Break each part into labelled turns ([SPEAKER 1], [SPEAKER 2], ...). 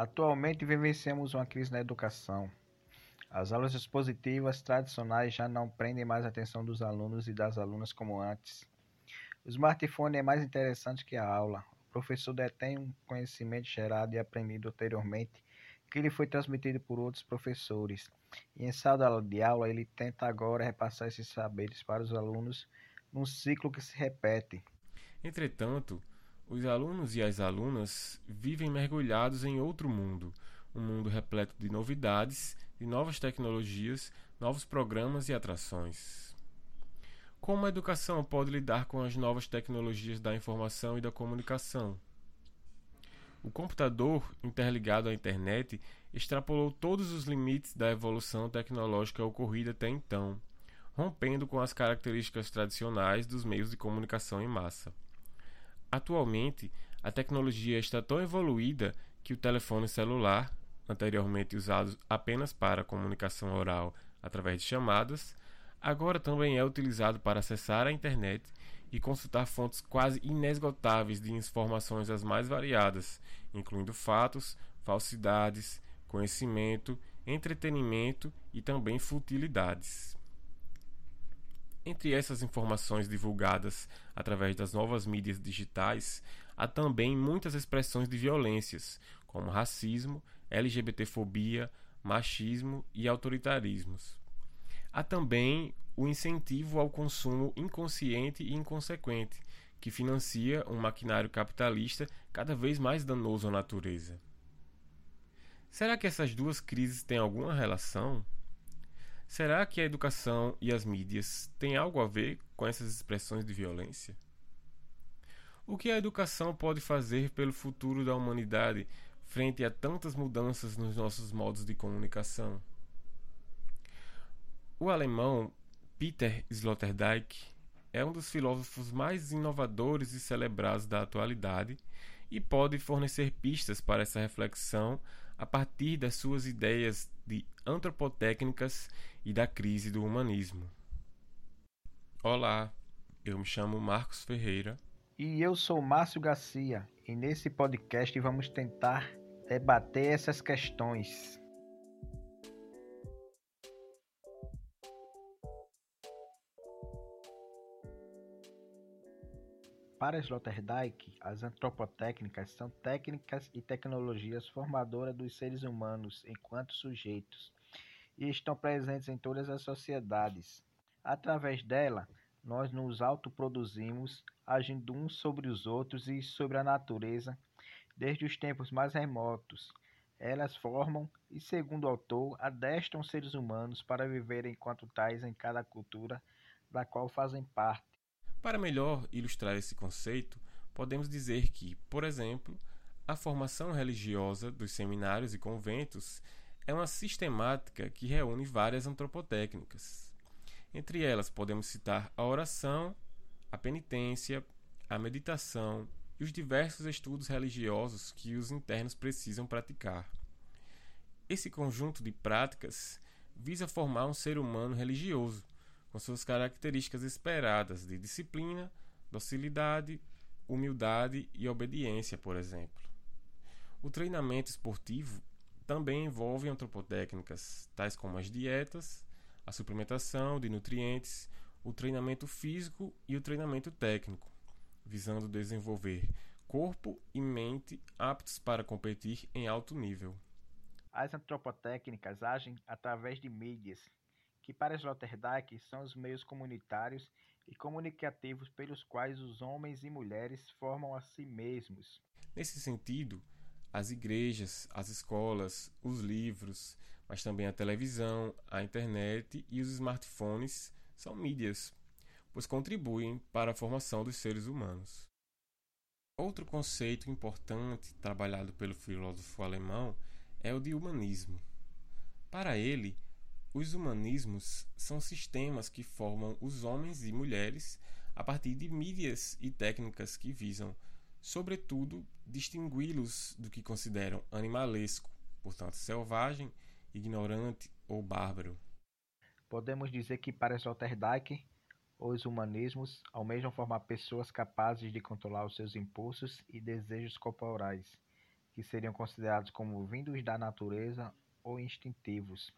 [SPEAKER 1] Atualmente vivenciamos uma crise na educação. As aulas expositivas tradicionais já não prendem mais a atenção dos alunos e das alunas como antes. O smartphone é mais interessante que a aula. O professor detém um conhecimento gerado e aprendido anteriormente que lhe foi transmitido por outros professores. E em sala de aula, ele tenta agora repassar esses saberes para os alunos num ciclo que se repete.
[SPEAKER 2] Entretanto, os alunos e as alunas vivem mergulhados em outro mundo, um mundo repleto de novidades, de novas tecnologias, novos programas e atrações. Como a educação pode lidar com as novas tecnologias da informação e da comunicação? O computador, interligado à internet, extrapolou todos os limites da evolução tecnológica ocorrida até então, rompendo com as características tradicionais dos meios de comunicação em massa. Atualmente, a tecnologia está tão evoluída que o telefone celular, anteriormente usado apenas para comunicação oral através de chamadas, agora também é utilizado para acessar a internet e consultar fontes quase inesgotáveis de informações as mais variadas, incluindo fatos, falsidades, conhecimento, entretenimento e também futilidades. Entre essas informações divulgadas através das novas mídias digitais, há também muitas expressões de violências, como racismo, LGBTfobia, machismo e autoritarismos. Há também o incentivo ao consumo inconsciente e inconsequente, que financia um maquinário capitalista cada vez mais danoso à natureza. Será que essas duas crises têm alguma relação? Será que a educação e as mídias têm algo a ver com essas expressões de violência? O que a educação pode fazer pelo futuro da humanidade frente a tantas mudanças nos nossos modos de comunicação? O alemão Peter Sloterdijk é um dos filósofos mais inovadores e celebrados da atualidade e pode fornecer pistas para essa reflexão a partir das suas ideias de antropotécnicas e da crise do humanismo. Olá, eu me chamo Marcos Ferreira.
[SPEAKER 1] E eu sou Márcio Garcia, e nesse podcast vamos tentar debater essas questões. Para Sloterdijk, as antropotécnicas são técnicas e tecnologias formadoras dos seres humanos enquanto sujeitos e estão presentes em todas as sociedades. Através dela, nós nos autoproduzimos, agindo uns sobre os outros e sobre a natureza, desde os tempos mais remotos. Elas formam e, segundo o autor, adestram seres humanos para viver enquanto tais em cada cultura da qual fazem parte
[SPEAKER 2] para melhor ilustrar esse conceito, podemos dizer que, por exemplo, a formação religiosa dos seminários e conventos é uma sistemática que reúne várias antropotécnicas. Entre elas, podemos citar a oração, a penitência, a meditação e os diversos estudos religiosos que os internos precisam praticar. Esse conjunto de práticas visa formar um ser humano religioso, com suas características esperadas de disciplina, docilidade, humildade e obediência, por exemplo. O treinamento esportivo também envolve antropotécnicas, tais como as dietas, a suplementação de nutrientes, o treinamento físico e o treinamento técnico, visando desenvolver corpo e mente aptos para competir em alto nível.
[SPEAKER 1] As antropotécnicas agem através de mídias que para Sloterdijk são os meios comunitários e comunicativos pelos quais os homens e mulheres formam a si mesmos.
[SPEAKER 2] Nesse sentido, as igrejas, as escolas, os livros, mas também a televisão, a internet e os smartphones são mídias, pois contribuem para a formação dos seres humanos. Outro conceito importante trabalhado pelo filósofo alemão é o de humanismo. Para ele, os humanismos são sistemas que formam os homens e mulheres a partir de mídias e técnicas que visam, sobretudo, distingui-los do que consideram animalesco, portanto selvagem, ignorante ou bárbaro.
[SPEAKER 1] Podemos dizer que para Sloterdijk, os humanismos almejam formar pessoas capazes de controlar os seus impulsos e desejos corporais, que seriam considerados como vindos da natureza ou instintivos.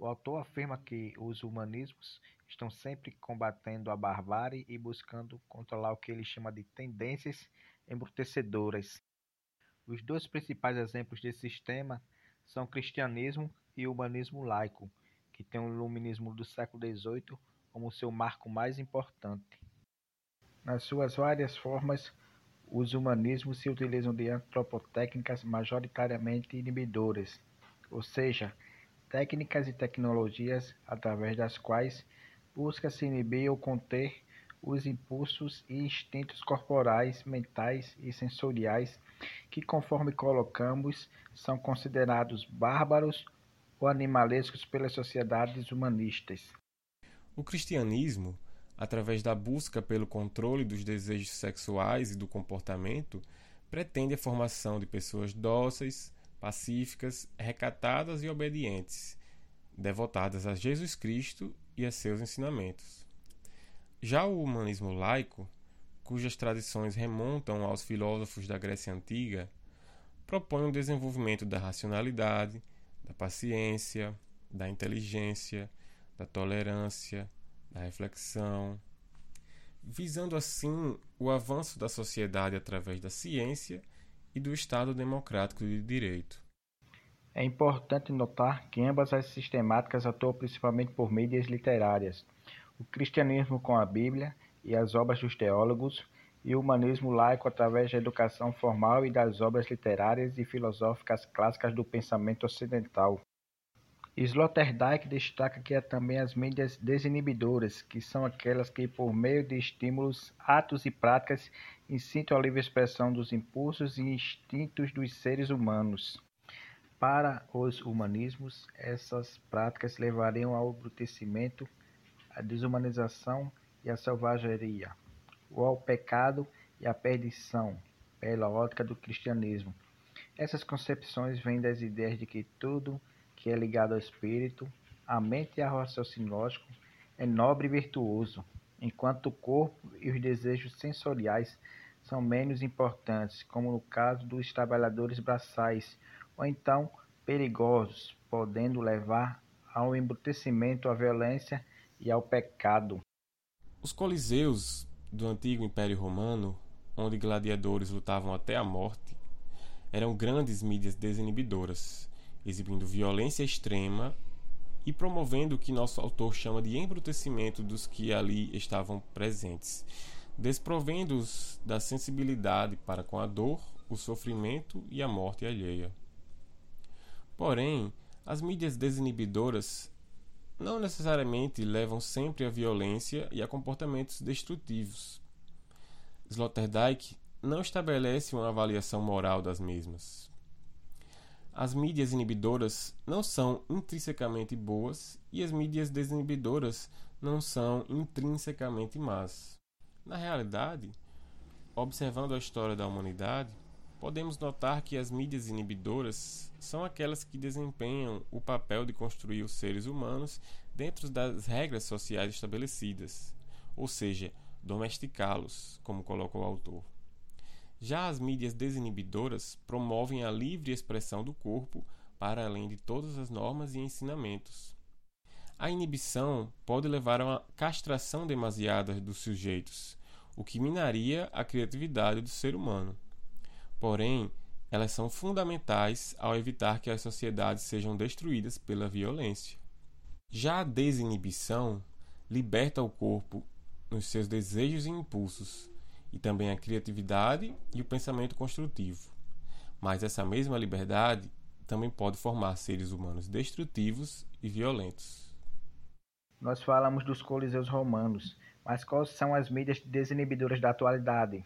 [SPEAKER 1] O autor afirma que os humanismos estão sempre combatendo a barbárie e buscando controlar o que ele chama de tendências embrutecedoras. Os dois principais exemplos desse sistema são o cristianismo e o humanismo laico, que tem o iluminismo do século XVIII como seu marco mais importante. Nas suas várias formas, os humanismos se utilizam de antropotécnicas majoritariamente inibidoras, ou seja, técnicas e tecnologias através das quais busca-se inibir ou conter os impulsos e instintos corporais, mentais e sensoriais que, conforme colocamos, são considerados bárbaros ou animalescos pelas sociedades humanistas.
[SPEAKER 2] O cristianismo, através da busca pelo controle dos desejos sexuais e do comportamento, pretende a formação de pessoas dóceis, pacíficas, recatadas e obedientes, devotadas a Jesus Cristo e a seus ensinamentos. Já o humanismo laico, cujas tradições remontam aos filósofos da Grécia Antiga, propõe um desenvolvimento da racionalidade, da paciência, da inteligência, da tolerância, da reflexão, visando assim o avanço da sociedade através da ciência e do Estado democrático de direito.
[SPEAKER 1] É importante notar que ambas as sistemáticas atuam principalmente por mídias literárias, o cristianismo com a Bíblia e as obras dos teólogos, e o humanismo laico através da educação formal e das obras literárias e filosóficas clássicas do pensamento ocidental. Sloterdijk destaca que há também as mídias desinibidoras, que são aquelas que, por meio de estímulos, atos e práticas, incitam a livre expressão dos impulsos e instintos dos seres humanos. Para os humanismos, essas práticas levariam ao embrutecimento, à desumanização e à selvageria, ou ao pecado e à perdição, pela ótica do cristianismo. Essas concepções vêm das ideias de que tudo que é ligado ao espírito, à mente e ao raciocínio lógico, é nobre e virtuoso, enquanto o corpo e os desejos sensoriais são menos importantes, como no caso dos trabalhadores braçais, ou então perigosos, podendo levar ao embrutecimento, à violência e ao pecado.
[SPEAKER 2] Os coliseus do antigo Império Romano, onde gladiadores lutavam até a morte, eram grandes mídias desinibidoras exibindo violência extrema e promovendo o que nosso autor chama de embrutecimento dos que ali estavam presentes, desprovendo-os da sensibilidade para com a dor, o sofrimento e a morte alheia. Porém, as mídias desinibidoras não necessariamente levam sempre à violência e a comportamentos destrutivos. Sloterdijk não estabelece uma avaliação moral das mesmas. As mídias inibidoras não são intrinsecamente boas e as mídias desinibidoras não são intrinsecamente más. Na realidade, observando a história da humanidade, podemos notar que as mídias inibidoras são aquelas que desempenham o papel de construir os seres humanos dentro das regras sociais estabelecidas, ou seja, domesticá-los, como coloca o autor. Já as mídias desinibidoras promovem a livre expressão do corpo para além de todas as normas e ensinamentos. A inibição pode levar a uma castração demasiada dos sujeitos, o que minaria a criatividade do ser humano. Porém, elas são fundamentais ao evitar que as sociedades sejam destruídas pela violência. Já a desinibição liberta o corpo nos seus desejos e impulsos, e também a criatividade e o pensamento construtivo. Mas essa mesma liberdade também pode formar seres humanos destrutivos e violentos.
[SPEAKER 1] Nós falamos dos coliseus romanos, mas quais são as mídias desinibidoras da atualidade?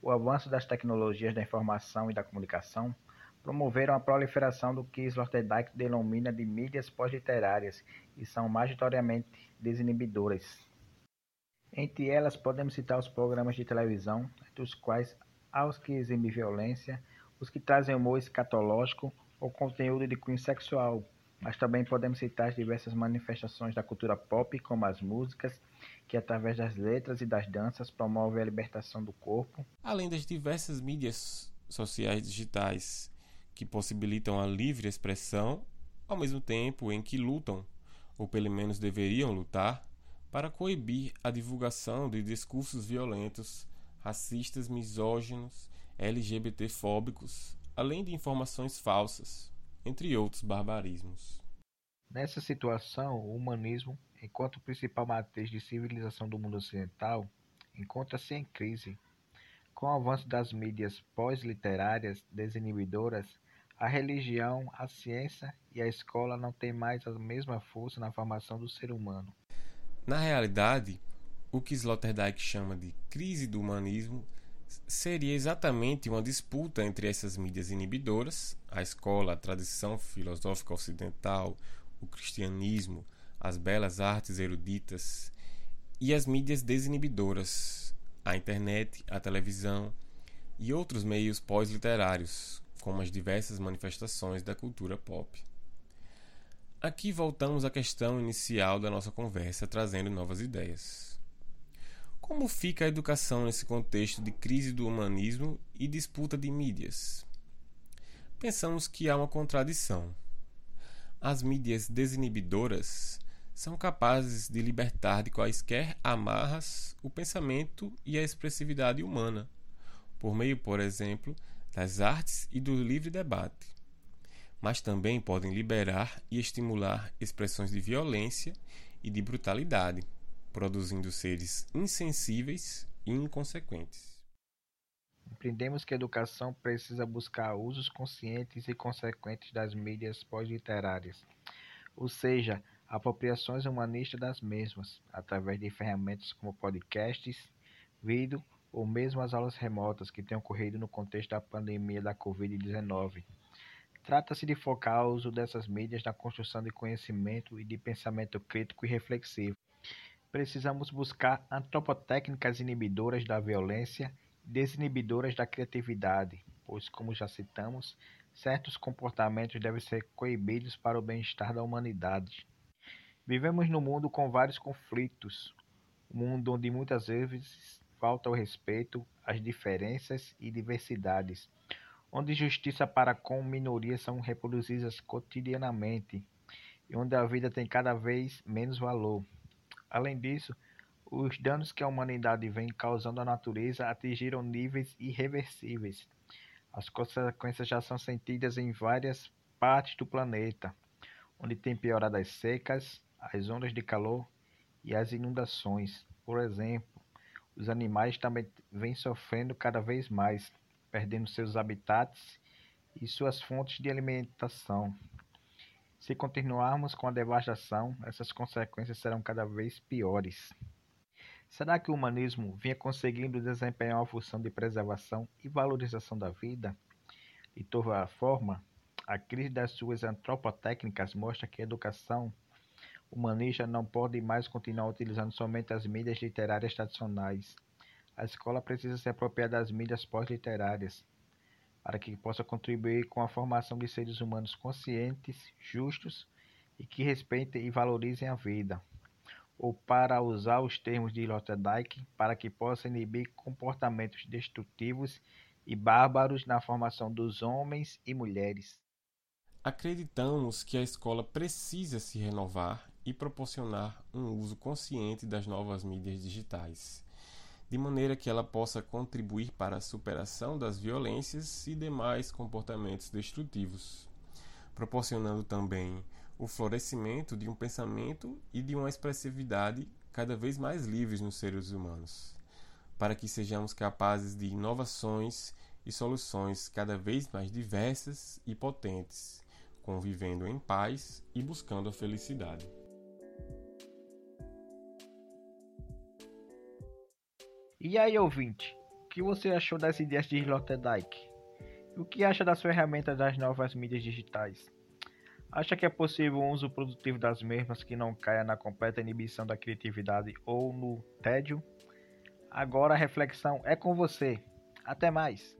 [SPEAKER 1] O avanço das tecnologias da informação e da comunicação promoveram a proliferação do que Sloterdijk denomina de mídias pós-literárias e são majoritariamente desinibidoras. Entre elas podemos citar os programas de televisão, dos quais há os que exibem violência, os que trazem humor escatológico ou conteúdo de cunho sexual, mas também podemos citar as diversas manifestações da cultura pop, como as músicas, que através das letras e das danças promovem a libertação do corpo.
[SPEAKER 2] Além das diversas mídias sociais digitais que possibilitam a livre expressão, ao mesmo tempo em que lutam, ou pelo menos deveriam lutar, para coibir a divulgação de discursos violentos, racistas, misóginos, LGBTfóbicos, além de informações falsas, entre outros barbarismos.
[SPEAKER 1] Nessa situação, o humanismo, enquanto principal matriz de civilização do mundo ocidental, encontra-se em crise. Com o avanço das mídias pós-literárias desinibidoras, a religião, a ciência e a escola não têm mais a mesma força na formação do ser humano.
[SPEAKER 2] Na realidade, o que Sloterdijk chama de crise do humanismo seria exatamente uma disputa entre essas mídias inibidoras, a escola, a tradição filosófica ocidental, o cristianismo, as belas artes eruditas, e as mídias desinibidoras, a internet, a televisão e outros meios pós-literários, como as diversas manifestações da cultura pop. Aqui voltamos à questão inicial da nossa conversa, trazendo novas ideias. Como fica a educação nesse contexto de crise do humanismo e disputa de mídias? Pensamos que há uma contradição. As mídias desinibidoras são capazes de libertar de quaisquer amarras o pensamento e a expressividade humana, por meio, por exemplo, das artes e do livre debate. Mas também podem liberar e estimular expressões de violência e de brutalidade, produzindo seres insensíveis e inconsequentes.
[SPEAKER 1] Entendemos que a educação precisa buscar usos conscientes e consequentes das mídias pós-literárias, ou seja, apropriações humanistas das mesmas, através de ferramentas como podcasts, vídeo ou mesmo as aulas remotas que têm ocorrido no contexto da pandemia da Covid-19. Trata-se de focar o uso dessas mídias na construção de conhecimento e de pensamento crítico e reflexivo. Precisamos buscar antropotécnicas inibidoras da violência e desinibidoras da criatividade, pois, como já citamos, certos comportamentos devem ser coibidos para o bem-estar da humanidade. Vivemos num mundo com vários conflitos, um mundo onde muitas vezes falta o respeito às diferenças e diversidades, onde justiça para com minorias são reproduzidas cotidianamente e onde a vida tem cada vez menos valor. Além disso, os danos que a humanidade vem causando à natureza atingiram níveis irreversíveis. As consequências já são sentidas em várias partes do planeta, onde tem piorado as secas, as ondas de calor e as inundações. Por exemplo, os animais também vêm sofrendo cada vez mais, perdendo seus habitats e suas fontes de alimentação. Se continuarmos com a devastação, essas consequências serão cada vez piores. Será que o humanismo vinha conseguindo desempenhar uma função de preservação e valorização da vida? De toda forma, a crise das suas antropotécnicas mostra que a educação humanista não pode mais continuar utilizando somente as mídias literárias tradicionais. A escola precisa se apropriar das mídias pós-literárias para que possa contribuir com a formação de seres humanos conscientes, justos e que respeitem e valorizem a vida, ou para usar os termos de Sloterdijk, para que possa inibir comportamentos destrutivos e bárbaros na formação dos homens e mulheres.
[SPEAKER 2] Acreditamos que a escola precisa se renovar e proporcionar um uso consciente das novas mídias digitais, de maneira que ela possa contribuir para a superação das violências e demais comportamentos destrutivos, proporcionando também o florescimento de um pensamento e de uma expressividade cada vez mais livres nos seres humanos, para que sejamos capazes de inovações e soluções cada vez mais diversas e potentes, convivendo em paz e buscando a felicidade.
[SPEAKER 1] E aí, ouvinte, o que você achou das ideias de Sloterdijk? O que acha das ferramentas das novas mídias digitais? Acha que é possível um uso produtivo das mesmas que não caia na completa inibição da criatividade ou no tédio? Agora a reflexão é com você. Até mais!